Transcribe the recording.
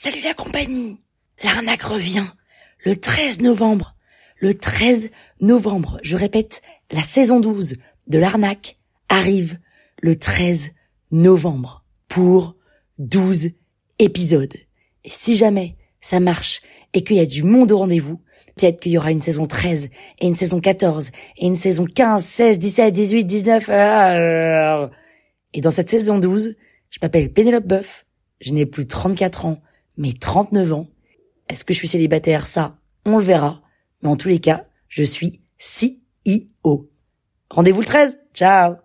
Salut la compagnie L'arnaque revient le 13 novembre. Le 13 novembre, je répète, la saison 12 de l'arnaque arrive le 13 novembre pour 12 épisodes. Et si jamais ça marche et qu'il y a du monde au rendez-vous, peut-être qu'il y aura une saison 13 et une saison 14 et une saison 15, 16, 17, 18, 19. Et dans cette saison 12, je m'appelle Pénélope Boeuf, je n'ai plus 34 ans, mais 39 ans. Est-ce que je suis célibataire? Ça, on le verra. Mais en tous les cas, je suis CEO. Rendez-vous le 13. Ciao.